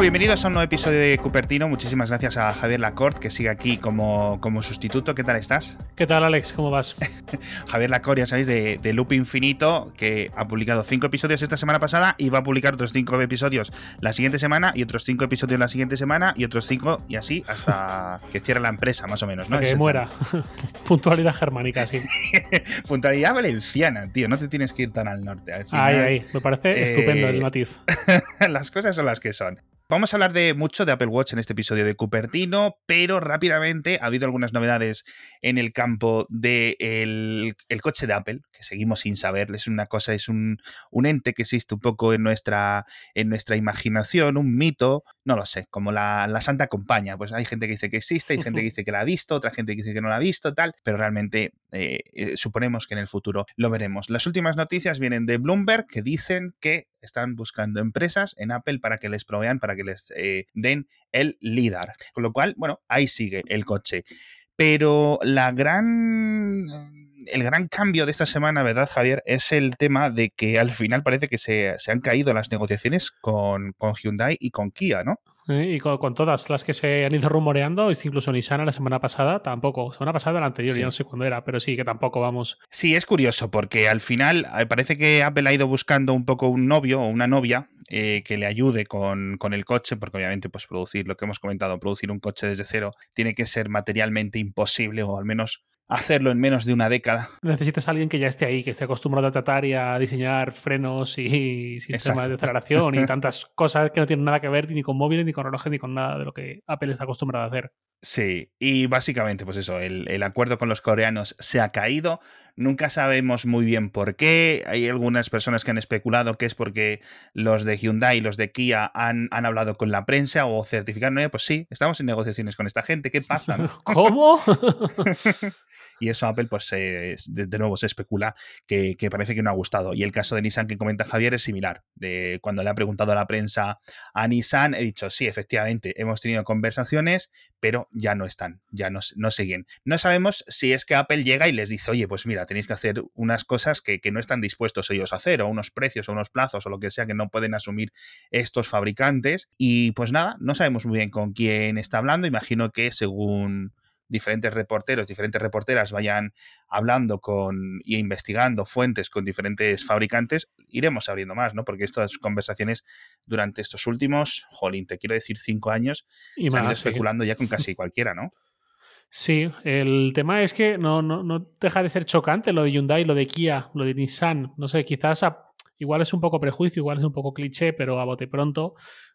Bueno, bienvenidos a un nuevo episodio de Cupertino. Muchísimas gracias a Javier Lacorte, que sigue aquí como, como sustituto. ¿Qué tal estás? ¿Qué tal, Alex? ¿Cómo vas? Javier Lacorte, ya sabéis, de, de, Loop Infinito, que ha publicado cinco episodios esta semana pasada y va a publicar otros cinco episodios la siguiente semana y otros cinco episodios la siguiente semana y otros cinco y así hasta que cierre la empresa, más o menos, ¿no? que muera. Puntualidad germánica, sí. Puntualidad valenciana, tío. No te tienes que ir tan al norte. Al final, ahí, ahí. Me parece eh, estupendo el matiz. las cosas son las que son. Vamos a hablar de mucho de Apple Watch en este episodio de Cupertino, pero rápidamente ha habido algunas novedades en el campo del de el coche de Apple, que seguimos sin saber. Es una cosa, es un, un, ente que existe un poco en nuestra, en nuestra imaginación, un mito, no lo sé, como la, la Santa Compañía. Pues hay gente que dice que existe, hay gente que dice que la ha visto, otra gente que dice que no la ha visto, tal, pero realmente eh, eh, suponemos que en el futuro lo veremos. Las últimas noticias vienen de Bloomberg que dicen que están buscando empresas en Apple para que les provean, para que les eh, den el LIDAR. Con lo cual, bueno, ahí sigue el coche. Pero la gran el gran cambio de esta semana, ¿verdad, Javier? Es el tema de que al final parece que se, se han caído las negociaciones con, con, Hyundai y con Kia, ¿no? Y con, con, todas las que se han ido rumoreando, incluso Nissan la semana pasada, tampoco. Semana pasada, la anterior, sí. ya no sé cuándo era, pero sí, que tampoco vamos. Sí, es curioso, porque al final eh, parece que Apple ha ido buscando un poco un novio o una novia eh, que le ayude con, con, el coche, porque obviamente, pues producir lo que hemos comentado, producir un coche desde cero, tiene que ser materialmente imposible, o al menos hacerlo en menos de una década. Necesitas a alguien que ya esté ahí, que esté acostumbrado a tratar y a diseñar frenos y sistemas Exacto. de aceleración y tantas cosas que no tienen nada que ver ni con móviles, ni con relojes, ni con nada de lo que Apple está acostumbrado a hacer. Sí, y básicamente, pues eso, el, el, acuerdo con los coreanos se ha caído. Nunca sabemos muy bien por qué. Hay algunas personas que han especulado que es porque los de Hyundai y los de Kia han, han hablado con la prensa o certificaron. No, pues sí, estamos en negociaciones con esta gente. ¿Qué pasa? ¿Cómo? y eso Apple, pues de, de, nuevo se especula que, que, parece que no ha gustado. Y el caso de Nissan que comenta Javier es similar. De cuando le ha preguntado a la prensa a Nissan, he dicho, sí, efectivamente, hemos tenido conversaciones, pero ya no están, ya no, no siguen. No sabemos si es que Apple llega y les dice, oye, pues mira, tenéis que hacer unas cosas que, que no están dispuestos ellos a hacer, o unos precios, o unos plazos, o lo que sea que no pueden asumir estos fabricantes. Y pues nada, no sabemos muy bien con quién está hablando. Imagino que según diferentes reporteros, diferentes reporteras vayan hablando con y investigando fuentes con diferentes fabricantes, iremos abriendo más, ¿no? Porque estas conversaciones durante estos últimos, jolín, te quiero decir cinco años, y se han ido especulando ya con casi cualquiera, ¿no? Sí, el tema es que no, no, no, deja de ser chocante lo de Hyundai, lo de Kia, lo de Nissan. No sé, quizás a, igual es un poco prejuicio, igual es un poco cliché, pero a bote pronto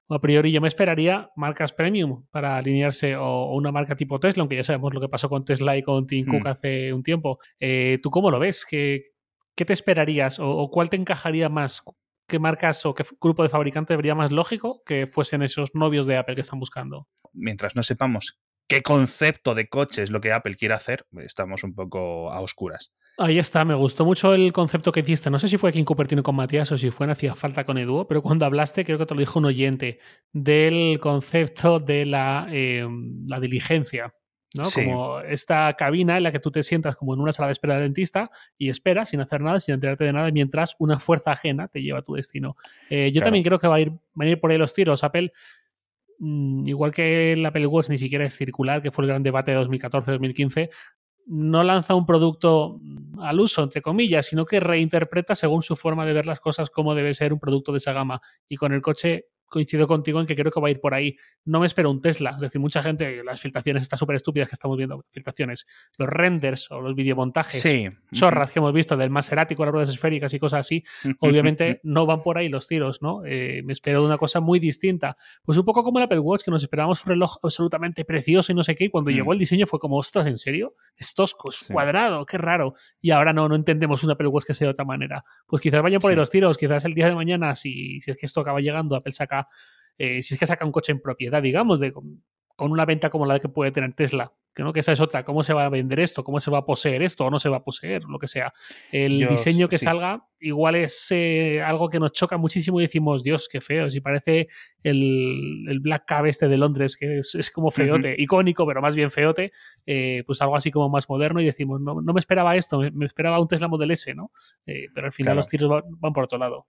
a priori yo me esperaría marcas premium para alinearse o, o, una marca tipo Tesla, aunque ya sabemos lo que pasó con Tesla y con Tim Cook mm. hace un tiempo. Eh, ¿Tú cómo lo ves? ¿Qué, qué te esperarías o, o, cuál te encajaría más? ¿Qué marcas o qué grupo de fabricantes vería más lógico que fuesen esos novios de Apple que están buscando? Mientras no sepamos qué concepto de coche es lo que Apple quiere hacer, estamos un poco a oscuras. Ahí está, me gustó mucho el concepto que hiciste. No sé si fue aquí en Cupertino con Matías o si fue en Hacía Falta con Edu, pero cuando hablaste, creo que te lo dijo un oyente, del concepto de la, eh, la diligencia. ¿no? Sí. Como esta cabina en la que tú te sientas como en una sala de espera del dentista y esperas sin hacer nada, sin enterarte de nada, mientras una fuerza ajena te lleva a tu destino. Eh, yo claro. también creo que va a ir, van a ir por ahí los tiros. Apple mm, igual que el Apple Watch ni siquiera es circular, que fue el gran debate de 2014-2015, no lanza un producto al uso, entre comillas, sino que reinterpreta según su forma de ver las cosas cómo debe ser un producto de esa gama. Y con el coche coincido contigo en que creo que va a ir por ahí. No me espero un Tesla. Es decir, mucha gente, las filtraciones estas súper estúpidas que estamos viendo, filtraciones, los renders o los videomontajes, sí. chorras que hemos visto del Maserati con las ruedas esféricas y cosas así, obviamente no van por ahí los tiros, ¿no? Eh, me espero una cosa muy distinta. Pues un poco como el Apple Watch, que nos esperábamos un reloj absolutamente precioso y no sé qué, y cuando mm. llegó el diseño fue como, ostras, ¿en serio? Es tosco, es sí. cuadrado, qué raro. Y ahora no, no entendemos un Apple Watch que sea de otra manera. Pues quizás vayan por sí. ahí los tiros, quizás el día de mañana, si, si es que esto acaba llegando, Apple saca eh, si es que saca un coche en propiedad, digamos, de, con, con, una venta como la que puede tener Tesla. Que no, que esa es otra. ¿Cómo se va a vender esto? ¿Cómo se va a poseer esto? ¿O no se va a poseer? Lo que sea. El Dios, diseño que sí. salga igual es eh, algo que nos choca muchísimo y decimos, Dios, qué feo. Si parece el, el Black Cab este de Londres, que es, es como feote, uh -huh. icónico, pero más bien feote, eh, pues algo así como más moderno y decimos, no, no me esperaba esto, me, me, esperaba un Tesla Model S, ¿no? Eh, pero al final claro. los tiros van, van por otro lado.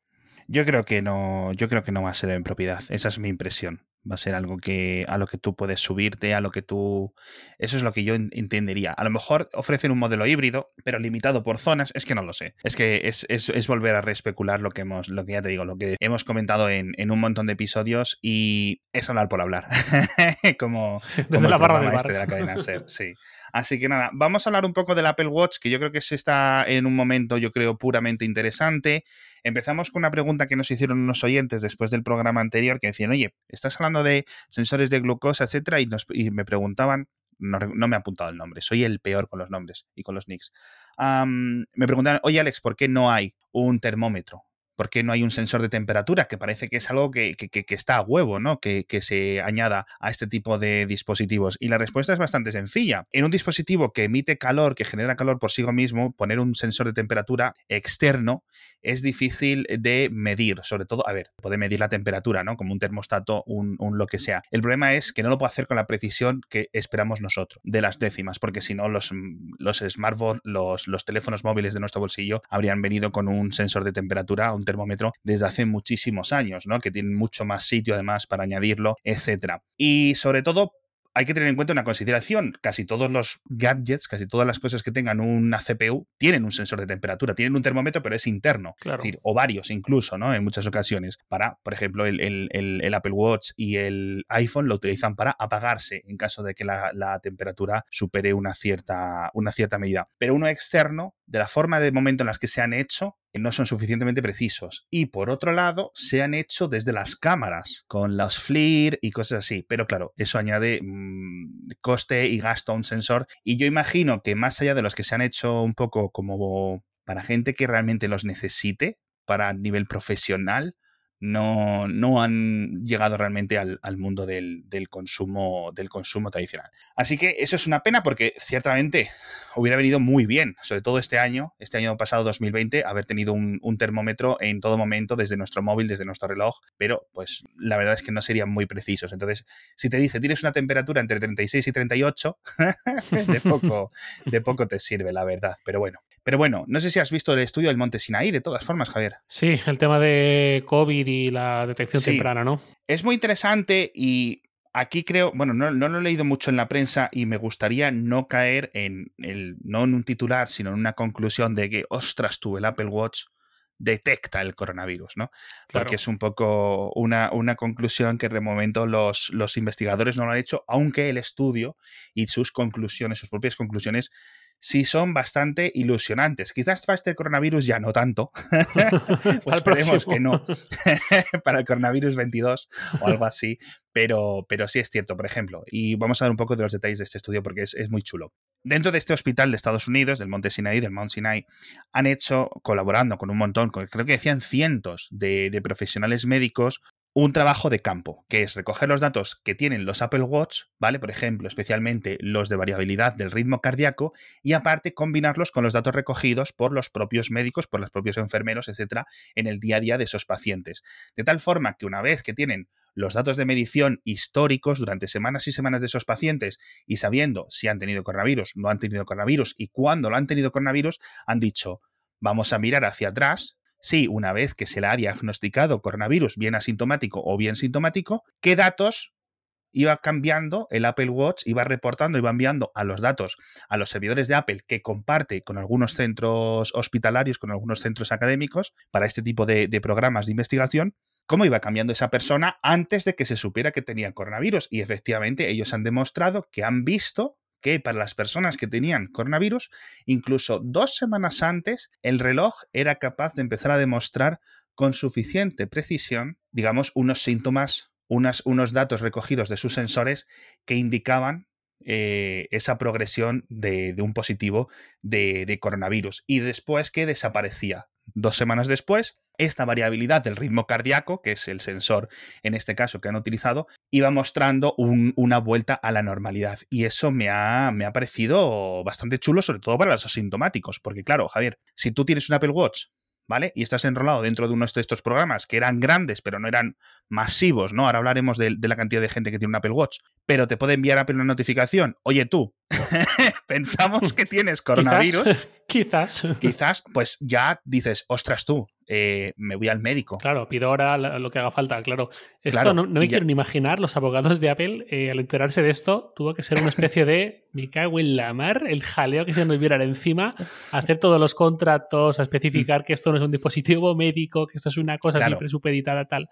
Yo creo que no, yo creo que no va a ser en propiedad. Esa es mi impresión. Va a ser algo que a lo que tú puedes subirte, a lo que tú... Eso es lo que yo entendería. A lo mejor ofrecen un modelo híbrido, pero limitado por zonas. Es que no lo sé. Es que es, es, volver a reespecular lo que hemos, lo que ya te digo, lo que hemos comentado en, en un montón de episodios y es hablar por hablar. como, como la barra este de la cadena Ser. Sí. Así que nada, vamos a hablar un poco del Apple Watch, que yo creo que se está en un momento, yo creo, puramente interesante. Empezamos con una pregunta que nos hicieron unos oyentes después del programa anterior, que decían, oye, estás hablando de sensores de glucosa, etcétera, y, me preguntaban, no, me ha apuntado el nombre, soy el peor con los nombres y con los nicks. me preguntaban, oye Alex, ¿por qué no hay un termómetro? ¿Por qué no hay un sensor de temperatura? Que parece que es algo que, está a huevo, ¿no? Que, se añada a este tipo de dispositivos. Y la respuesta es bastante sencilla. En un dispositivo que emite calor, que genera calor por sí mismo, poner un sensor de temperatura externo es difícil de medir. Sobre todo, a ver, puede medir la temperatura, ¿no? Como un termostato, un, lo que sea. El problema es que no lo puede hacer con la precisión que esperamos nosotros, de las décimas, porque si no, los, los smartphones, los, los teléfonos móviles de nuestro bolsillo habrían venido con un sensor de temperatura, un termómetro desde hace muchísimos años, ¿no? Que tienen mucho más sitio además para añadirlo, etcétera. Y sobre todo hay que tener en cuenta una consideración. Casi todos los gadgets, casi todas las cosas que tengan una CPU, tienen un sensor de temperatura, tienen un termómetro, pero es interno. Es decir, o varios incluso, ¿no? En muchas ocasiones. Para, por ejemplo, el, Apple Watch y el iPhone lo utilizan para apagarse en caso de que la, la, temperatura supere una cierta, una cierta medida. Pero uno externo, de la forma de momento en las que se han hecho, no son suficientemente precisos. Y por otro lado, se han hecho desde las cámaras, con los FLIR y cosas así. Pero claro, eso añade mm, coste y gasto a un sensor. Y yo imagino que más allá de los que se han hecho un poco como para gente que realmente los necesite, para nivel profesional, no, no han llegado realmente al, mundo del, consumo, del consumo tradicional. Así que eso es una pena porque ciertamente hubiera venido muy bien, sobre todo este año, este año pasado 2020, haber tenido un, termómetro en todo momento desde nuestro móvil, desde nuestro reloj, pero pues la verdad es que no serían muy precisos. Entonces, si te dice tienes una temperatura entre 36 y 38, de poco, de poco te sirve, la verdad. Pero bueno, pero bueno, no sé si has visto el estudio del Monte Sinaí, de todas formas, Javier. Sí, el tema de COVID y la detección temprana, ¿no? Es muy interesante y aquí creo, bueno, no, lo he leído mucho en la prensa y me gustaría no caer en el, no en un titular, sino en una conclusión de que, ostras, tú, el Apple Watch detecta el coronavirus, ¿no? Porque es un poco una, una, conclusión que de momento los, los investigadores no lo han hecho, aunque el estudio y sus conclusiones, sus propias conclusiones, sí son bastante ilusionantes. Quizás para este coronavirus ya no tanto. pues esperemos que no. para el coronavirus 22 o algo así. Pero, pero sí es cierto, por ejemplo. Y vamos a ver un poco de los detalles de este estudio porque es, muy chulo. Dentro de este hospital de Estados Unidos, del Monte Sinai, del Mount Sinai, han hecho, colaborando con un montón, creo que decían cientos de, de profesionales médicos, un trabajo de campo, que es recoger los datos que tienen los Apple Watch, ¿vale? Por ejemplo, especialmente los de variabilidad del ritmo cardíaco, y aparte combinarlos con los datos recogidos por los propios médicos, por los propios enfermeros, etcétera, en el día a día de esos pacientes. De tal forma que una vez que tienen los datos de medición históricos durante semanas y semanas de esos pacientes y sabiendo si han tenido coronavirus, no han tenido coronavirus y cuándo lo han tenido coronavirus, han dicho, vamos a mirar hacia atrás si una vez que se le ha diagnosticado coronavirus, bien asintomático o bien sintomático, qué datos iba cambiando el Apple Watch, iba reportando, iba enviando a los datos a los servidores de Apple que comparte con algunos centros hospitalarios, con algunos centros académicos para este tipo de, de programas de investigación, cómo iba cambiando esa persona antes de que se supiera que tenía coronavirus. Y efectivamente ellos han demostrado que han visto que para las personas que tenían coronavirus, incluso dos semanas antes, el reloj era capaz de empezar a demostrar con suficiente precisión, digamos, unos síntomas, unos datos recogidos de sus sensores que indicaban eh, esa progresión de, un positivo de, coronavirus y después que desaparecía. Dos semanas después, esta variabilidad del ritmo cardíaco, que es el sensor en este caso que han utilizado, iba mostrando una vuelta a la normalidad. Y eso me ha, me ha parecido bastante chulo, sobre todo para los asintomáticos. Porque claro, Javier, si tú tienes un Apple Watch ¿vale? Y estás enrolado dentro de uno de estos programas que eran grandes, pero no eran masivos, ¿no? Ahora hablaremos de, la cantidad de gente que tiene un Apple Watch, pero te puede enviar Apple una notificación, oye tú, pensamos que tienes coronavirus. Quizás. Quizás, pues ya dices, ostras tú, eh, me voy al médico. Claro, pido ahora lo que haga falta, claro. Esto no, me quiero ni imaginar, los abogados de Apple, eh, al enterarse de esto, tuvo que ser una especie de, me cago en la mar, el jaleo que se nos viera encima, hacer todos los contratos, a especificar que esto no es un dispositivo médico, que esto es una cosa siempre supeditada tal.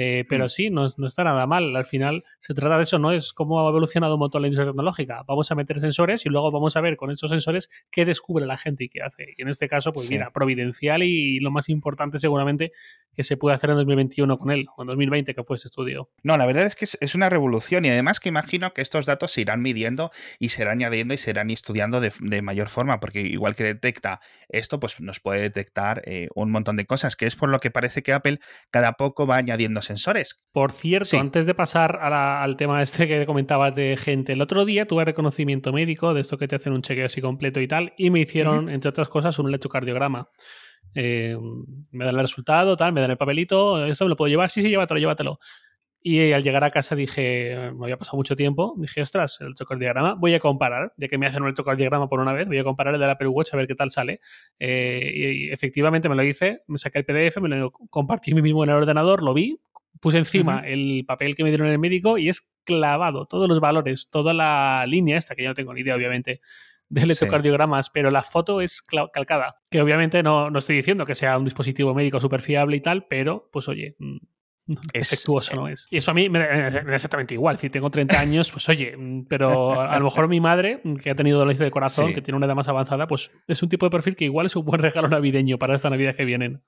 Eh, pero mm. sí, no, no, está nada mal. Al final se trata de eso, ¿no? Es cómo ha evolucionado un montón la industria tecnológica. Vamos a meter sensores y luego vamos a ver con esos sensores qué descubre la gente y qué hace. Y en este caso, pues mira, providencial y lo más importante seguramente que se puede hacer en 2021 con él, o en 2020 que fue ese estudio. No, la verdad es que es una revolución y además que imagino que estos datos se irán midiendo y se irán añadiendo y se irán estudiando de, mayor forma, porque igual que detecta esto, pues nos puede detectar eh, un montón de cosas, que es por lo que parece que Apple cada poco va añadiendo sensores. Por cierto, antes de pasar al tema este que comentabas de gente, el otro día tuve reconocimiento médico de esto que te hacen un chequeo así completo y tal, y me hicieron, entre otras cosas, un electrocardiograma. Eh, me dan el resultado, tal, me dan el papelito, esto me lo puedo llevar, sí, sí, llévatelo, llévatelo. Y al llegar a casa dije, me había pasado mucho tiempo, dije, ostras, el electrocardiograma, voy a comparar, ya que me hacen un electrocardiograma por una vez, voy a comparar el de la Apple Watch a ver qué tal sale. Eh, y efectivamente me lo hice, me saqué el PDF, me lo compartí mí mismo en el ordenador, lo vi, puse encima el papel que me dieron en el médico y es clavado todos los valores, toda la línea esta, que yo no tengo ni idea, obviamente, de electrocardiogramas, pero la foto es calcada. Que obviamente no, no estoy diciendo que sea un dispositivo médico súper fiable y tal, pero pues oye, mm, es, efectuoso no es. Y eso a mí me da exactamente igual. Si tengo 30 años, pues oye, mm, pero a lo mejor mi madre, mm, que ha tenido dolencia de corazón, que tiene una edad más avanzada, pues es un tipo de perfil que igual es un buen regalo navideño para esta Navidad que vienen.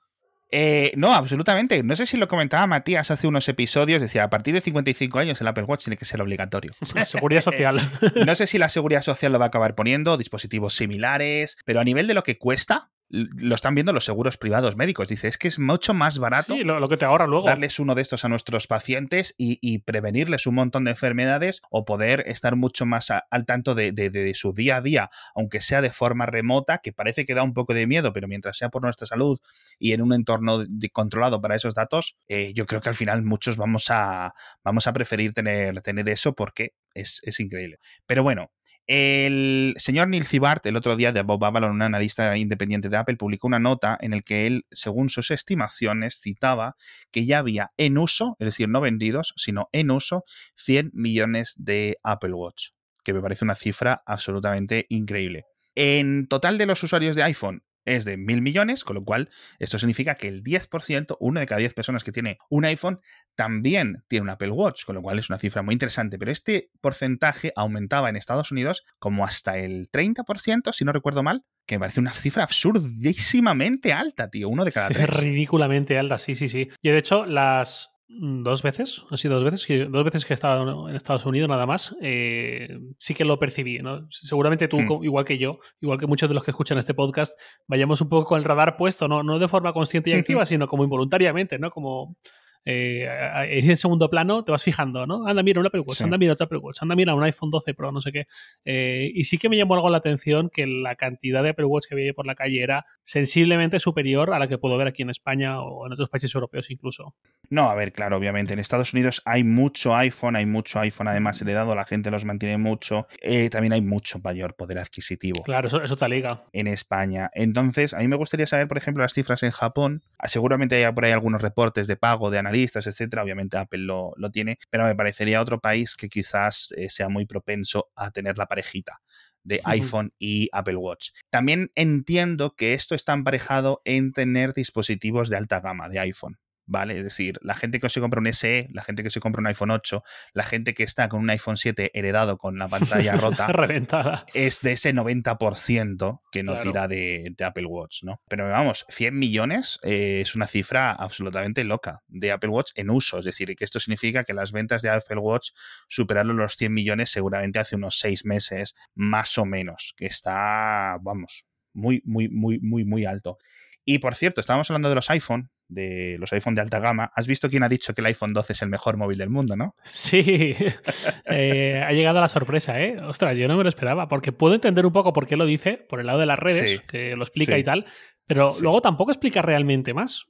Eh, no, absolutamente. No sé si lo comentaba Matías hace unos episodios. Decía, a partir de 55 años el Apple Watch tiene que ser obligatorio. seguridad social. no sé si la seguridad social lo va a acabar poniendo, dispositivos similares, pero a nivel de lo que cuesta, lo están viendo los seguros privados médicos. Dice, es que es mucho más barato lo, que te ahorra luego. darles uno de estos a nuestros pacientes y, prevenirles un montón de enfermedades o poder estar mucho más al tanto de, su día a día, aunque sea de forma remota, que parece que da un poco de miedo, pero mientras sea por nuestra salud y en un entorno controlado para esos datos, eh, yo creo que al final muchos vamos a, vamos a preferir tener, tener eso porque es, es increíble. Pero bueno, el señor Neil Zibart, el otro día de Bob Avalon, un analista independiente de Apple, publicó una nota en la que él, según sus estimaciones, citaba que ya había en uso, es decir, no vendidos, sino en uso, 100 millones de Apple Watch, que me parece una cifra absolutamente increíble. En total de los usuarios de iPhone, es de mil millones, con lo cual esto significa que el 10%, una de cada 10 personas que tiene un iPhone, también tiene un Apple Watch, con lo cual es una cifra muy interesante. Pero este porcentaje aumentaba en Estados Unidos como hasta el 30%, si no recuerdo mal, que me parece una cifra absurdísimamente alta, tío, uno de cada tres. Es ridículamente alta, sí, sí, sí. Y de hecho, las, dos veces, así dos veces, que, dos veces que he estado en Estados Unidos nada más, eh, sí que lo percibí. ¿no? Seguramente tú, mm. igual que yo, igual que muchos de los que escuchan este podcast, vayamos un poco con el radar puesto, no, no de forma consciente y activa, sino como involuntariamente, ¿no? Como eh, en segundo plano te vas fijando, ¿no? Anda, mira un Apple Watch, anda, mira otro Apple Watch, anda, mira un iPhone 12 Pro, no sé qué. Eh, y sí que me llamó algo la atención que la cantidad de Apple Watch que veía por la calle era sensiblemente superior a la que puedo ver aquí en España o en otros países europeos incluso. No, a ver, claro, obviamente. En Estados Unidos hay mucho iPhone, hay mucho iPhone además heredado, la gente los mantiene mucho. Eh, también hay mucho mayor poder adquisitivo. Claro, eso, eso te liga. En España. Entonces, a mí me gustaría saber, por ejemplo, las cifras en Japón. Seguramente hay por ahí algunos reportes de pago de analistas, etcétera. Obviamente Apple lo, tiene, pero me parecería otro país que quizás eh, sea muy propenso a tener la parejita de iPhone y Apple Watch. También entiendo que esto está emparejado en tener dispositivos de alta gama de iPhone. ¿Vale? Es decir, la gente que se compra un SE, la gente que se compra un iPhone 8, la gente que está con un iPhone 7 heredado con la pantalla rota, reventada, es de ese 90% que no tira de, Apple Watch, ¿no? Pero vamos, 100 millones eh, es una cifra absolutamente loca de Apple Watch en uso, es decir, que esto significa que las ventas de Apple Watch superaron los 100 millones seguramente hace unos 6 meses, más o menos, que está, vamos, muy, muy, muy, muy, muy alto. Y por cierto, estábamos hablando de los iPhone, de los iPhone de alta gama. ¿Has visto quién ha dicho que el iPhone 12 es el mejor móvil del mundo, no? Sí, eh, ha llegado la sorpresa, ¿eh? Ostras, yo no me lo esperaba, porque puedo entender un poco por qué lo dice, por el lado de las redes, que lo explica y tal, pero luego tampoco explica realmente más.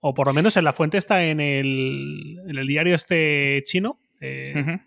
O por lo menos en la fuente está en el, en el diario este chino, eh,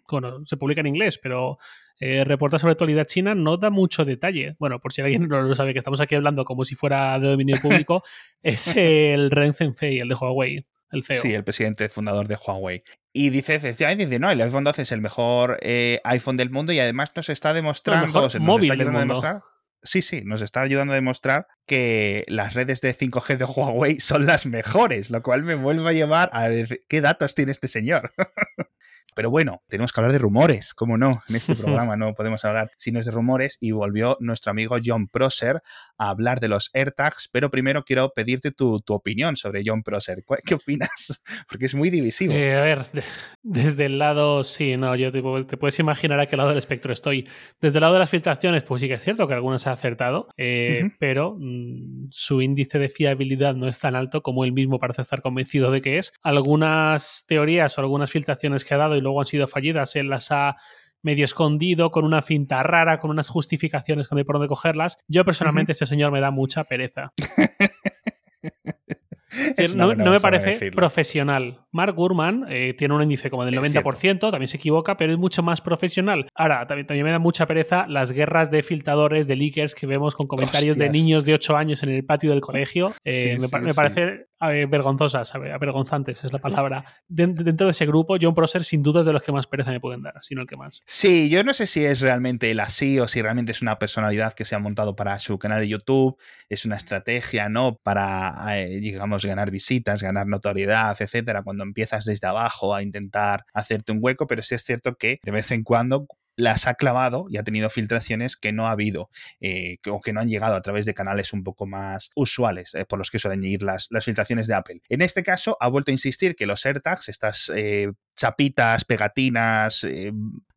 se publica en inglés, pero eh, reporta sobre actualidad china, no da mucho detalle. Bueno, por si alguien no lo sabe, que estamos aquí hablando como si fuera de dominio público, es el Ren Zhengfei, el de Huawei. El CEO. Sí, el presidente fundador de Huawei. Y dice, dice, no, el iPhone 12 es el mejor eh, iPhone del mundo y además nos está demostrando, El mejor nos móvil está del ayudando a mundo. demostrar. Sí, sí, nos está ayudando a demostrar que las redes de 5G de Huawei son las mejores, lo cual me vuelve a llevar a decir, ¿qué datos tiene este señor? Pero bueno, tenemos que hablar de rumores, ¿cómo no? En este programa no podemos hablar si no es de rumores y volvió nuestro amigo John Prosser a hablar de los AirTags, pero primero quiero pedirte tu, tu opinión sobre John Prosser. ¿Cuál- ¿Qué opinas? Porque es muy divisivo. Eh, a ver, de- desde el lado, sí, no, yo te, te puedes imaginar a qué lado del espectro estoy. Desde el lado de las filtraciones, pues sí que es cierto que algunas ha acertado, eh, pero mm, su índice de fiabilidad no es tan alto como él mismo parece estar convencido de que es. Algunas teorías o algunas filtraciones que ha dado y luego han sido fallidas, él las ha medio escondido, con una finta rara, con unas justificaciones que no hay por dónde cogerlas. Yo personalmente, este señor me da mucha pereza. No, me de parece profesional. Mark Gurman eh, tiene un índice como del Es 90%, también se equivoca, pero es mucho más profesional. Ahora, también, también me da mucha pereza las guerras de filtradores, de leakers que vemos con comentarios de niños de 8 años en el patio del colegio. Eh, Sí, me, sí, me sí. parece eh, vergonzosas, avergonzantes es la palabra. Den- dentro de ese grupo, John Prosser sin duda es de los que más pereza me pueden dar, sino el que más. Sí, yo no sé si es realmente él así o si realmente es una personalidad que se ha montado para su canal de YouTube, es una estrategia, ¿no? Para, eh, digamos, ganar visitas, ganar notoriedad, etcétera, cuando empiezas desde abajo a intentar hacerte un hueco, pero sí es cierto que de vez en cuando las ha clavado y ha tenido filtraciones que no ha habido eh, que- o que no han llegado a través de canales un poco más usuales eh, por los que suelen ir las, las filtraciones de Apple. En este caso ha vuelto a insistir que los AirTags, estas eh, chapitas, pegatinas,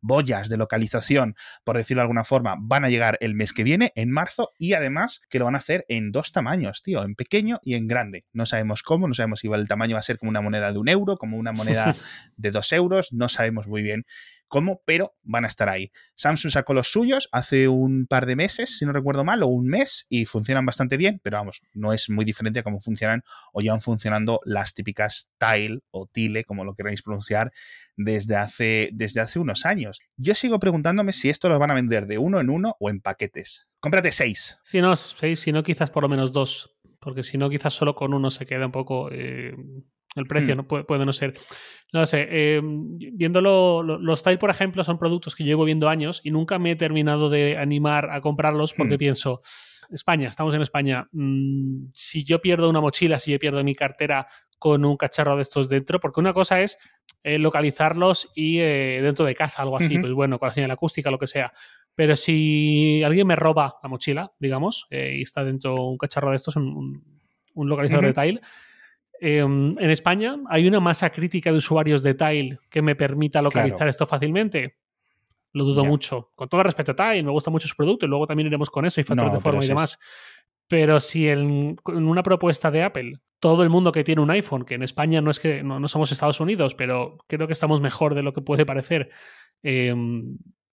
boyas de localización, por decirlo de alguna forma, van a llegar el mes que viene, en marzo, y además que lo van a hacer en dos tamaños, tío, en pequeño y en grande. No sabemos cómo, no sabemos si el tamaño va a ser como una moneda de un euro, como una moneda de dos euros, no sabemos muy bien cómo, pero van a estar ahí. Samsung sacó los suyos hace un par de meses, si no recuerdo mal, o un mes, y funcionan bastante bien, pero vamos, no es muy diferente a cómo funcionan o llevan funcionando las típicas Tile o Tile, como lo queráis pronunciar, desde hace, desde hace unos años. Yo sigo preguntándome si esto lo van a vender de uno en uno o en paquetes. Cómprate seis. Si no, seis, si no, quizás por lo menos dos. Porque si no, quizás solo con uno se queda un poco. eh, el precio Hmm. no puede, puede no ser. No sé. eh, viéndolo, lo- los Tile, por ejemplo, son productos que llevo viendo años y nunca me he terminado de animar a comprarlos porque Hmm. pienso. España, estamos en España. mm, si yo pierdo una mochila, si yo pierdo mi cartera con un cacharro de estos dentro, porque una cosa es eh, localizarlos y eh, dentro de casa, algo así, Ujú. pues bueno, con la señal acústica, lo que sea. Pero si alguien me roba la mochila, digamos, y está dentro un cacharro de estos, un, un- localizador de Tile, eh, en España hay una masa crítica de usuarios de Tile que me permita localizar Claro. esto fácilmente. Lo dudo Ya. mucho. Con todo respeto a Tile, me gusta mucho su producto y luego también iremos con eso y factores No, de forma y es- demás. Pero si en, en una propuesta de Apple, todo el mundo que tiene un iPhone, que en España no es que no, no somos Estados Unidos, pero creo que estamos mejor de lo que puede parecer eh,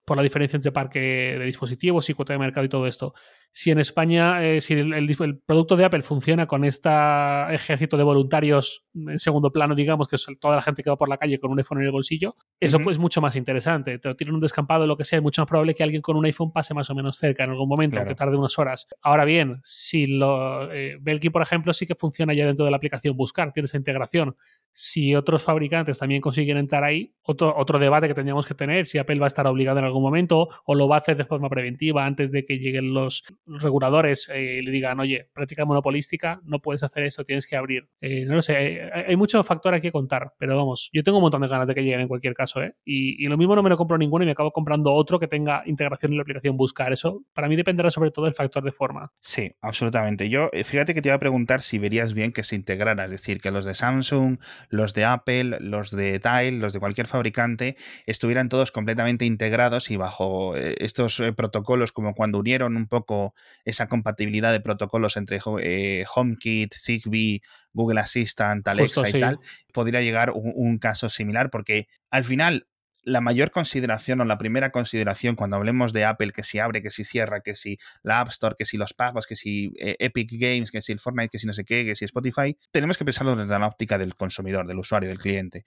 por la diferencia entre parque de dispositivos y cuota de mercado y todo esto. Si en España, eh, si el, el dis- el producto de Apple funciona con este ejército de voluntarios en segundo plano, digamos, que es toda la gente que va por la calle con un iPhone en el bolsillo, eso pues, es mucho más interesante. Te lo tiran un descampado, lo que sea, es mucho más probable que alguien con un iPhone pase más o menos cerca en algún momento, Claro. aunque tarde unas horas. Ahora bien, si lo. Eh, Belkin, por ejemplo, sí que funciona ya dentro de la aplicación Buscar, tiene esa integración. Si otros fabricantes también consiguen entrar ahí, otro, otro debate que tendríamos que tener, si Apple va a estar obligado en algún momento o lo va a hacer de forma preventiva antes de que lleguen los reguladores eh, le digan, oye, práctica monopolística, no puedes hacer esto, tienes que abrir. Eh, no lo sé, hay, hay mucho factor aquí que contar, pero vamos, yo tengo un montón de ganas de que lleguen en cualquier caso, ¿eh? Y, y lo mismo no me lo compro ninguno y me acabo comprando otro que tenga integración en la aplicación Buscar. Eso para mí dependerá sobre todo del factor de forma. Sí, absolutamente. Yo, eh, fíjate que te iba a preguntar si verías bien que se integrara, es decir, que los de Samsung, los de Apple, los de Tile, los de cualquier fabricante, estuvieran todos completamente integrados y bajo eh, estos protocolos, como cuando unieron un poco esa compatibilidad de protocolos entre eh, HomeKit, Zigbee, Google Assistant, Alexa Justo, y sí. tal, podría llegar un, un caso similar, porque al final la mayor consideración o la primera consideración cuando hablemos de Apple, que si abre, que si cierra, que si la App Store, que si los pagos, que si eh, Epic Games, que si el Fortnite, que si no sé qué, que si Spotify, tenemos que pensarlo desde la óptica del consumidor, del usuario, del cliente.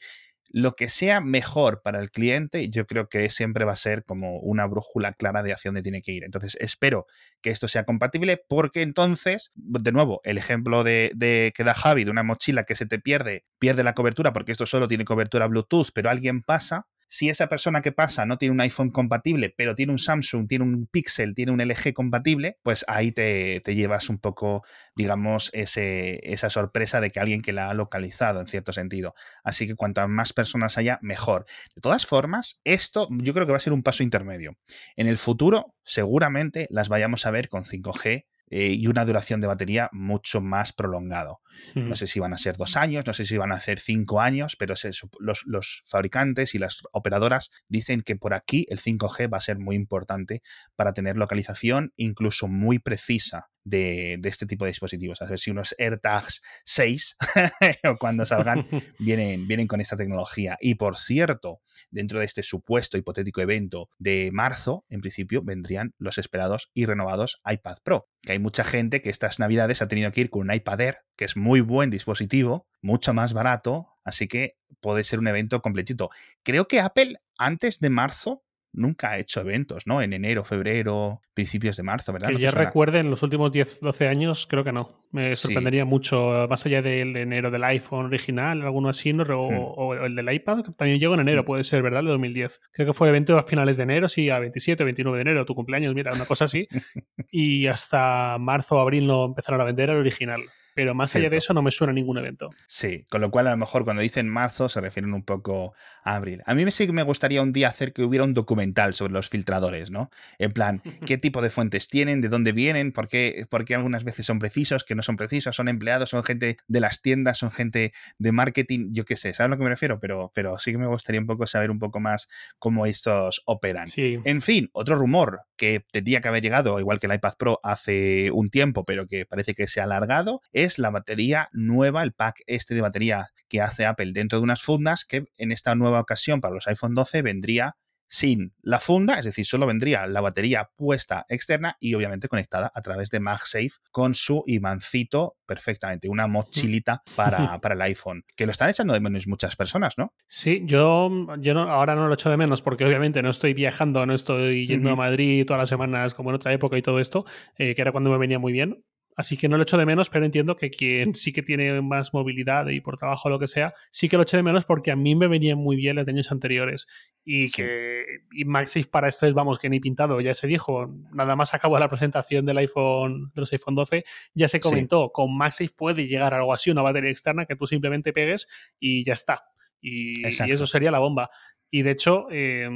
Lo que sea mejor para el cliente, yo creo que siempre va a ser como una brújula clara de hacia dónde tiene que ir. Entonces, espero que esto sea compatible porque entonces, de nuevo, el ejemplo de, de que da Javi de una mochila que se te pierde, pierde la cobertura porque esto solo tiene cobertura Bluetooth, pero alguien pasa, si esa persona que pasa no tiene un iPhone compatible, pero tiene un Samsung, tiene un Pixel, tiene un LG compatible, pues ahí te, llevas un poco, digamos, esa sorpresa de que alguien que la ha localizado, en cierto sentido. Así que cuantas más personas haya, mejor. De todas formas, esto yo creo que va a ser un paso intermedio. En el futuro, seguramente las vayamos a ver con 5G eh, y una duración de batería mucho más prolongado. No sé si van a ser dos años, no sé si van a ser cinco años, pero los, fabricantes y las operadoras dicen que por aquí el 5G va a ser muy importante para tener localización incluso muy precisa de, este tipo de dispositivos. A ver si unos AirTags 6 o cuando salgan vienen, vienen con esta tecnología. Y por cierto, dentro de este supuesto hipotético evento de marzo, en principio vendrían los esperados y renovados iPad Pro. Que hay mucha gente que estas navidades ha tenido que ir con un iPad Air, que es muy buen dispositivo, mucho más barato, así que puede ser un evento completito. Creo que Apple antes de marzo nunca ha hecho eventos, ¿no? En enero, febrero, principios de marzo, ¿verdad? Que ya recuerden, los últimos 10, 12 años, creo que no. Me sorprendería mucho, más allá del de enero del iPhone original, alguno así, ¿no? o, hmm. el del iPad, que también llegó en enero, hmm. puede ser, ¿verdad? El de 2010. Creo que fue evento a finales de enero, sí, a 27, 29 de enero, tu cumpleaños, mira, una cosa así. y hasta marzo o abril no empezaron a vender el original. Pero más allá de eso no me suena ningún evento. Sí, con lo cual a lo mejor cuando dicen marzo se refieren un poco a abril. A mí sí que me gustaría un día hacer que hubiera un documental sobre los filtradores, ¿no? En plan, ¿qué tipo de fuentes tienen? ¿De dónde vienen? ¿Por qué, algunas veces son precisos? ¿Que no son precisos? ¿Son empleados? ¿Son gente de las tiendas? ¿Son gente de marketing? Yo qué sé, ¿sabes a lo que me refiero? Pero, pero sí que me gustaría un poco saber un poco más cómo estos operan. En fin, otro rumor que tendría que haber llegado, igual que el iPad Pro hace un tiempo, pero que parece que se ha alargado, es la batería nueva, el pack este de batería que hace Apple dentro de unas fundas que en esta nueva ocasión para los iPhone 12 vendría sin la funda, es decir, solo vendría la batería puesta externa y obviamente conectada a través de MagSafe con su imancito perfectamente, una mochilita para, para, el iPhone, que lo están echando de menos muchas personas, ¿no? Sí, yo, yo no, ahora no lo echo de menos porque obviamente no estoy viajando, no estoy yendo a Madrid todas las semanas como en otra época y todo esto, eh, que era cuando me venía muy bien, Así que no lo echo de menos, pero entiendo que quien sí que tiene más movilidad y por trabajo o lo que sea, sí que lo echo de menos porque a mí me venían muy bien los años anteriores. Y que y Maxis para esto es, vamos, que ni pintado, ya se dijo. Nada más acabó la presentación del iPhone, de los iPhone 12, ya se comentó, con Maxis puede llegar algo así, una batería externa que tú simplemente pegues y ya está. Y, y eso sería la bomba. Y de hecho, eh,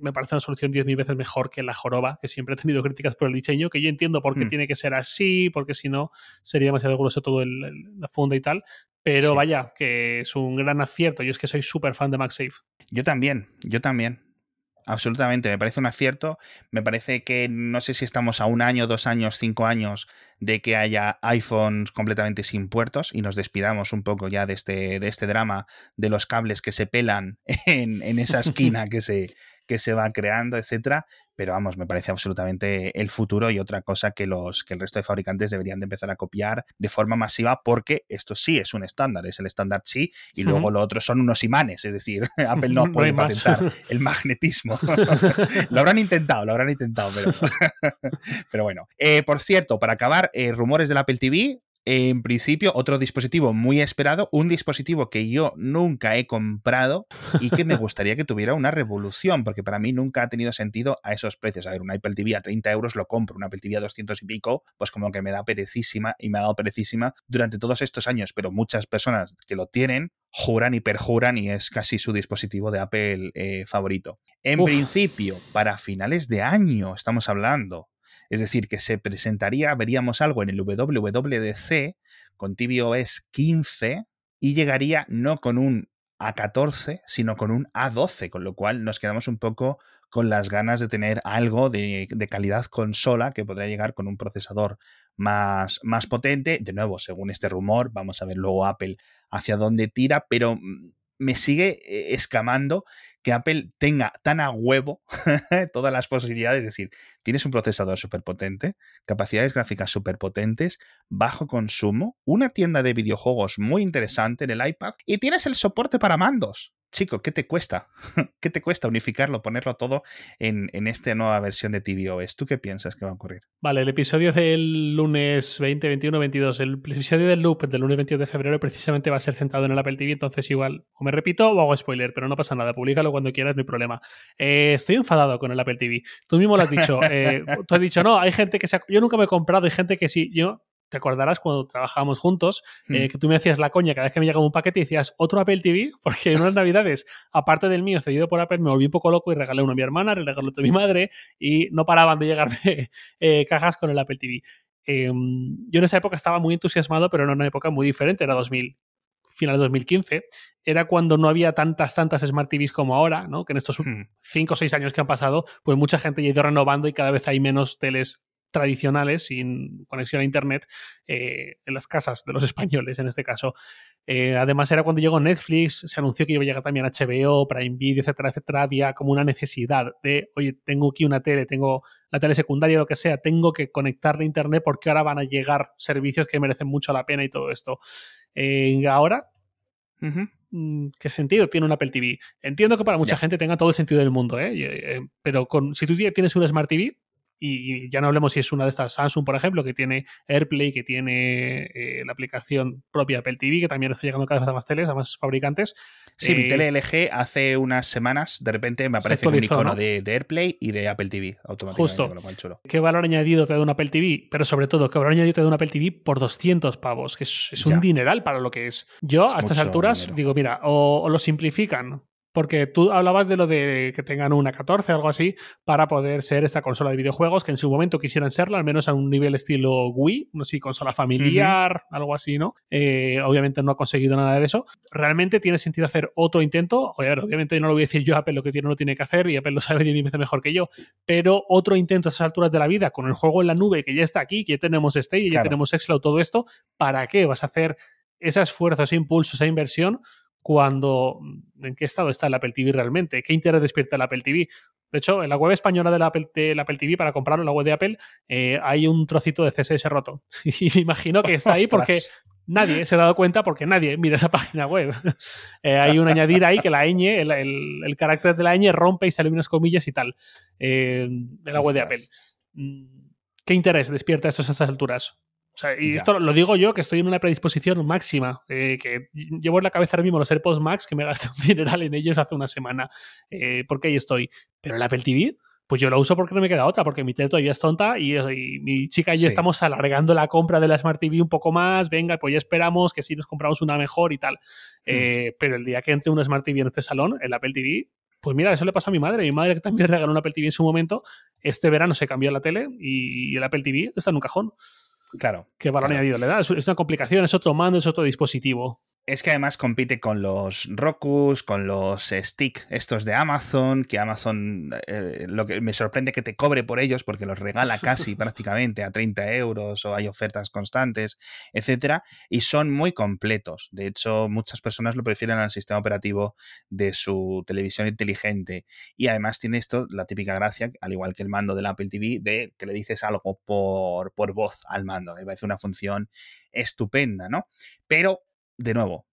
me parece una solución 10.000 veces mejor que la joroba, que siempre he tenido críticas por el diseño, que yo entiendo por qué hmm. tiene que ser así, porque si no sería demasiado grueso todo el, la funda y tal. Pero vaya, que es un gran acierto. Yo es que soy súper fan de MagSafe. Yo también, yo también. Absolutamente, me parece un acierto. Me parece que no sé si estamos a un año, dos años, cinco años de que haya iPhones completamente sin puertos y nos despidamos un poco ya de este, de este drama de los cables que se pelan en, en esa esquina que se, que se va creando, etcétera. Pero vamos, me parece absolutamente el futuro y otra cosa que los que el resto de fabricantes deberían de empezar a copiar de forma masiva, porque esto sí es un estándar, es el estándar sí, y luego lo otro son unos imanes, es decir, Apple no puede patentar el magnetismo. lo habrán intentado, lo habrán intentado, pero, pero bueno. Eh, por cierto, para acabar, eh, rumores del Apple TV, en principio, otro dispositivo muy esperado, un dispositivo que yo nunca he comprado y que me gustaría que tuviera una revolución, porque para mí nunca ha tenido sentido a esos precios. A ver, un Apple TV a 30 euros lo compro, un Apple TV a 200 y pico, pues como que me da perecísima y me ha dado perecísima durante todos estos años, pero muchas personas que lo tienen juran y perjuran y es casi su dispositivo de Apple eh, favorito. En principio, para finales de año estamos hablando, es decir, que se presentaría, veríamos algo en el WWDC con tvOS 15 y llegaría no con un A14, sino con un A12, con lo cual nos quedamos un poco con las ganas de tener algo de, calidad consola que podría llegar con un procesador más, más potente. De nuevo, según este rumor, vamos a ver luego Apple hacia dónde tira, pero mm, me sigue eh, escamando que Apple tenga tan a huevo todas las posibilidades. Es decir, tienes un procesador súper potente, capacidades gráficas súper potentes, bajo consumo, una tienda de videojuegos muy interesante en el iPad y tienes el soporte para mandos. Chico, ¿qué te cuesta? ¿Qué te cuesta unificarlo, ponerlo todo en, en esta nueva versión de tvOS? ¿Tú qué piensas que va a ocurrir? Vale, el episodio del lunes 20, 21, 22, el episodio del loop del lunes 22 de febrero precisamente va a ser centrado en el Apple TV, entonces igual o me repito o hago spoiler, pero no pasa nada, públicalo cuando quieras, no hay problema. Eh, estoy enfadado con el Apple TV. Tú mismo lo has dicho. Eh, tú has dicho, no, hay gente que se ha... Yo nunca me he comprado, hay gente que sí. Yo te acordarás cuando trabajábamos juntos, eh, hmm. que tú me hacías la coña cada vez que me llegaba un paquete y decías otro Apple TV, porque en unas navidades, aparte del mío cedido por Apple, me volví un poco loco y regalé uno a mi hermana, regalé otro a mi madre y no paraban de llegarme eh, cajas con el Apple TV. Em, yo en esa época estaba muy entusiasmado, pero en una época muy diferente, era 2000, final de 2015, era cuando no había tantas, tantas Smart TVs como ahora, ¿no? que en estos 5 hmm. o 6 años que han pasado, pues mucha gente ya ha ido renovando y cada vez hay menos teles tradicionales sin conexión a internet eh, en las casas de los españoles en este caso. Eh, además era cuando llegó Netflix, se anunció que iba a llegar también HBO, Prime Video, etcétera, etcétera. Había como una necesidad de, oye, tengo aquí una tele, tengo la tele secundaria, lo que sea, tengo que conectarle a internet porque ahora van a llegar servicios que merecen mucho la pena y todo esto. Eh, ahora, mm, ¿Qué sentido tiene un Apple TV? Entiendo que para mucha gente tenga todo el sentido del mundo, pero con, si tú tienes un Smart TV, y, ya no hablemos si es una de estas Samsung, por ejemplo, que tiene AirPlay, que tiene eh, la aplicación propia Apple TV, que también está llegando cada vez a más teles, a más fabricantes. Sí, mi tele eh, LG hace unas semanas, de repente me aparece un icono de, AirPlay y de Apple TV automáticamente. Justo. ¿Qué valor añadido te da un Apple TV? Pero sobre todo, ¿qué valor añadido te da un Apple TV por 200 pavos? Que es, un dineral para lo que es. Yo, a estas alturas, digo, mira, o, lo simplifican porque tú hablabas de lo de que tengan una 14 o algo así para poder ser esta consola de videojuegos que en su momento quisieran serla, al menos a un nivel estilo Wii, no sé, consola familiar, algo así, ¿no? Eh, obviamente no ha conseguido nada de eso. ¿Realmente tiene sentido hacer otro intento? obviamente no lo voy a decir yo, Apple lo que tiene no tiene que hacer y Apple lo sabe 10 veces mejor que yo, pero otro intento a esas alturas de la vida con el juego en la nube que ya está aquí, que ya tenemos Stage, ya tenemos Xcloud, todo esto, ¿para qué vas a hacer ese esfuerzo, ese impulso, esa inversión cuando mm, en qué estado está el Apple TV realmente, qué interés despierta el Apple TV. De hecho, en la web española del Apple, Apple TV, para comprarlo en la web de Apple, eh, hay un trocito de CSS roto. y me imagino que está ahí porque nadie se ha dado cuenta porque nadie mira esa página web. Eh, hay un añadir ahí que la ñ, el, carácter de la ñ rompe y sale unas comillas y tal eh, de la web de Apple. Mm, ¿Qué interés despierta esto a esas alturas? Y esto lo digo yo, que estoy en una predisposición máxima, eh, que llevo en la cabeza ahora mismo los AirPods Max, que me gasté un dineral en ellos hace una semana, eh, porque ahí estoy. Pero el Apple TV, pues yo lo uso porque no me queda otra, porque mi tele todavía es tonta y, mi chica y yo estamos alargando la compra de la Smart TV un poco más, venga, pues ya esperamos que sí nos compramos una mejor y tal. Mm. Eh, pero el día que entre una Smart TV en este salón, el Apple TV, pues mira, eso le pasa a mi madre. Mi madre que también regaló un Apple TV en su momento, este verano se cambió la tele y el Apple TV está en un cajón. Claro. ¿Qué valor añadido le da? Es una complicación, es otro mando, es otro dispositivo. Es que además compite con los Rokus, con los Stick, estos de Amazon, que Amazon eh, lo que me sorprende que te cobre por ellos porque los regala casi prácticamente a 30 euros o hay ofertas constantes, etcétera, y son muy completos. De hecho, muchas personas lo prefieren al sistema operativo de su televisión inteligente. Y además tiene esto, la típica gracia, al igual que el mando del Apple TV, de que le dices algo por, por voz al mando. Me parece una función estupenda, ¿no? Pero de nuevo,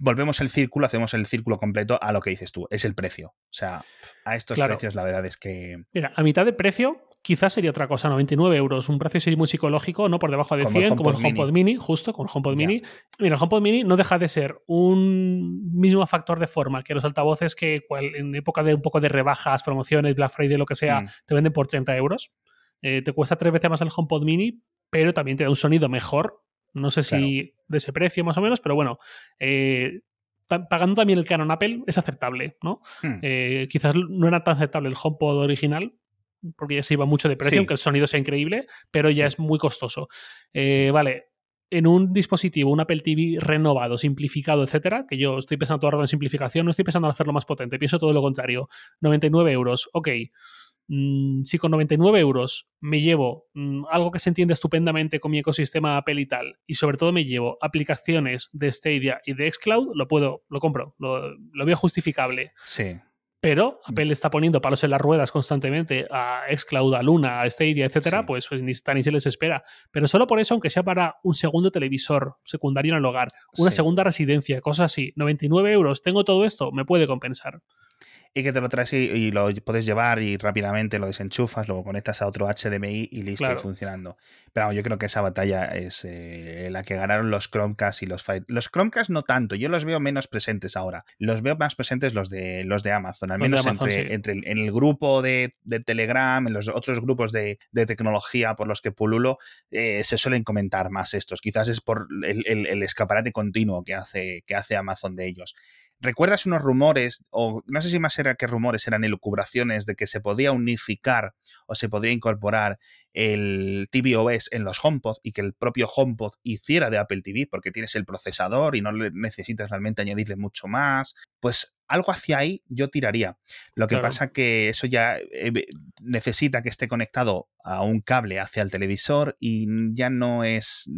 volvemos el círculo, hacemos el círculo completo a lo que dices tú, es el precio. O sea, a estos precios la verdad es que... Mira, a mitad de precio quizás sería otra cosa, 99 euros, un precio muy psicológico, no por debajo de 100, como el HomePod Mini. justo, con el HomePod Mini. Mira, el HomePod Mini no deja de ser un mismo factor de forma que los altavoces que en época de un poco de rebajas, promociones, Black Friday, lo que sea, mm. te venden por 30 euros. Eh, te cuesta tres veces más el HomePod Mini, pero también te da un sonido mejor no sé si de ese precio más o menos, pero bueno, eh, pagando también el Canon Apple es aceptable, ¿no? Hmm. Eh, quizás no era tan aceptable el HomePod original, porque ya se iba mucho de precio, aunque el sonido sea increíble, pero ya es muy costoso. Eh, vale, en un dispositivo, un Apple TV renovado, simplificado, etcétera, que yo estoy pensando todo el rato en simplificación, no estoy pensando en hacerlo más potente, pienso todo lo contrario. 99 euros, ok. Mm, si con 99 euros me llevo mm, algo que se entiende estupendamente con mi ecosistema Apple y tal, y sobre todo me llevo aplicaciones de Stadia y de Xcloud, lo puedo, lo compro, lo, veo justificable. Sí. pero Apple está poniendo palos en las ruedas constantemente a Xcloud, a Luna, a Stadia, etcétera, pues, pues, ni está ni se les espera. Pero solo por eso, aunque sea para un segundo televisor secundario en el hogar, una segunda residencia, cosas así, 99 euros, tengo todo esto, me puede compensar y que te lo traes y, lo puedes llevar y rápidamente lo desenchufas, luego conectas a otro HDMI y listo, y funcionando. Pero yo creo que esa batalla es eh, la que ganaron los Chromecast y los Fire. Los Chromecast no tanto, yo los veo menos presentes ahora. Los veo más presentes los de los de Amazon, al menos entre, entre en el grupo de, Telegram, en los otros grupos de, tecnología por los que pululo, eh, se suelen comentar más estos. Quizás es por el, el escaparate continuo que hace, que hace Amazon de ellos. ¿Recuerdas unos rumores, o no sé si más era que rumores, eran elucubraciones de que se podía unificar o se podía incorporar el tvOS en los HomePod y que el propio HomePod hiciera de Apple TV porque tienes el procesador y no necesitas realmente añadirle mucho más? Pues algo hacia ahí yo tiraría. Lo que pasa que eso ya eh, necesita que esté conectado a un cable hacia el televisor y ya no es.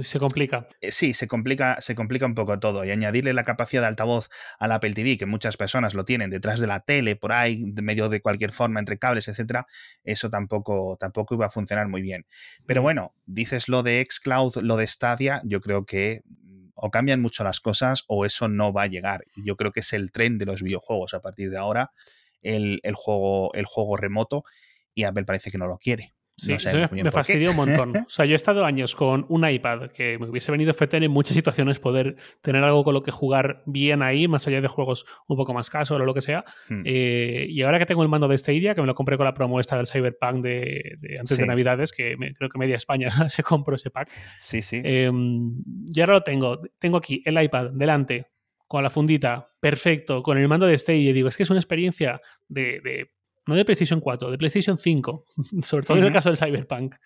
se complica. Eh, sí, se complica, se complica un poco todo. Y añadirle la capacidad de altavoz al Apple TV, que muchas personas lo tienen detrás de la tele, por ahí, de medio de cualquier forma, entre cables, etcétera, eso tampoco, tampoco iba a funcionar muy bien. Pero bueno, dices lo de Xcloud, lo de Stadia, yo creo que o cambian mucho las cosas o eso no va a llegar. Y yo creo que es el tren de los videojuegos a partir de ahora, el, juego, el juego remoto, y Apple parece que no lo quiere. Sí, me, fastidió un montón. O sea, yo he estado años con un iPad que me hubiese venido FETEN en muchas situaciones poder tener algo con lo que jugar bien ahí, más allá de juegos un poco más casos o lo que sea. Hmm. Eh, y ahora que tengo el mando de Stadia, que me lo compré con la promo esta del Cyberpunk de, antes de Navidades, que creo que media España se compró ese pack. Sí, sí. Eh, y ahora lo tengo. Tengo aquí el iPad delante, con la fundita, perfecto, con el mando de Stadia. Y digo, es que es una experiencia de no de PlayStation 4, de PlayStation 5, sobre todo en el caso del Cyberpunk.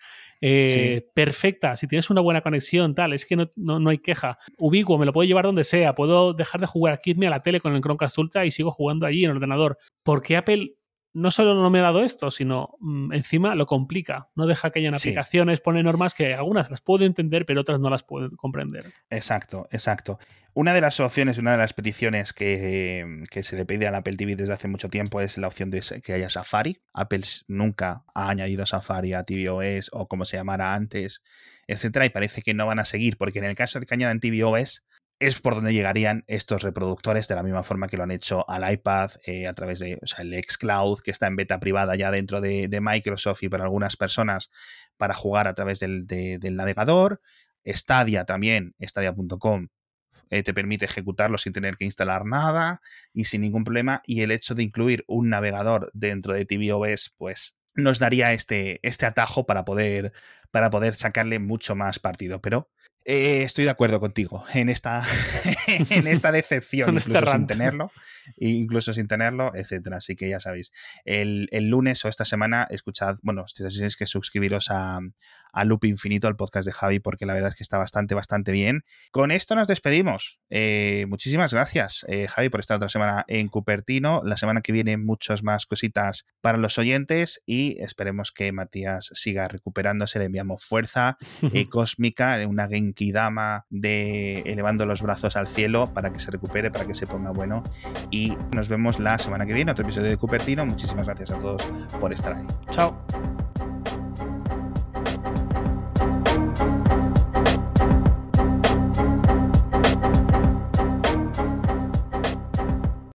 Eh, perfecta, si tienes una buena conexión, tal, es que no, no, hay queja. Ubicuo, me lo puedo llevar donde sea, puedo dejar de jugar aquí, irme a la tele con el Chromecast Ultra y sigo jugando allí en el ordenador. ¿Por qué Apple no solo no me ha dado esto, sino mm, encima lo complica. No deja que hayan aplicaciones, pone normas que algunas las puedo entender, pero otras no las puedo comprender. Exacto, exacto. Una de las opciones, una de las peticiones que, se le pide al Apple TV desde hace mucho tiempo es la opción de que haya Safari. Apple nunca ha añadido Safari a tvOS o como se llamara antes, etcétera, y parece que no van a seguir, porque en el caso de que añadan tvOS, es por donde llegarían estos reproductores de la misma forma que lo han hecho al iPad eh, a través de o sea, el xCloud que está en beta privada ya dentro de, Microsoft y para algunas personas para jugar a través del, navegador. Stadia también, stadia.com eh, te permite ejecutarlo sin tener que instalar nada y sin ningún problema. Y el hecho de incluir un navegador dentro de tvOS, pues nos daría este, este atajo para poder, para poder sacarle mucho más partido. Pero eh, estoy de acuerdo contigo en esta, en esta decepción, este incluso sin tenerlo, incluso sin tenerlo, etcétera. Así que ya sabéis, el, lunes o esta semana, escuchad, bueno, tenéis que suscribiros a, a Loop Infinito, al podcast de Javi, porque la verdad es que está bastante, bastante bien. Con esto nos despedimos. Eh, muchísimas gracias, eh, Javi, por esta otra semana en Cupertino. La semana que viene, muchas más cositas para los oyentes y esperemos que Matías siga recuperándose. Le enviamos fuerza cósmica, una game Dama de elevando los brazos al cielo para que se recupere, para que se ponga bueno. Y nos vemos la semana que viene, otro episodio de Cupertino. Muchísimas gracias a todos por estar ahí. Chao.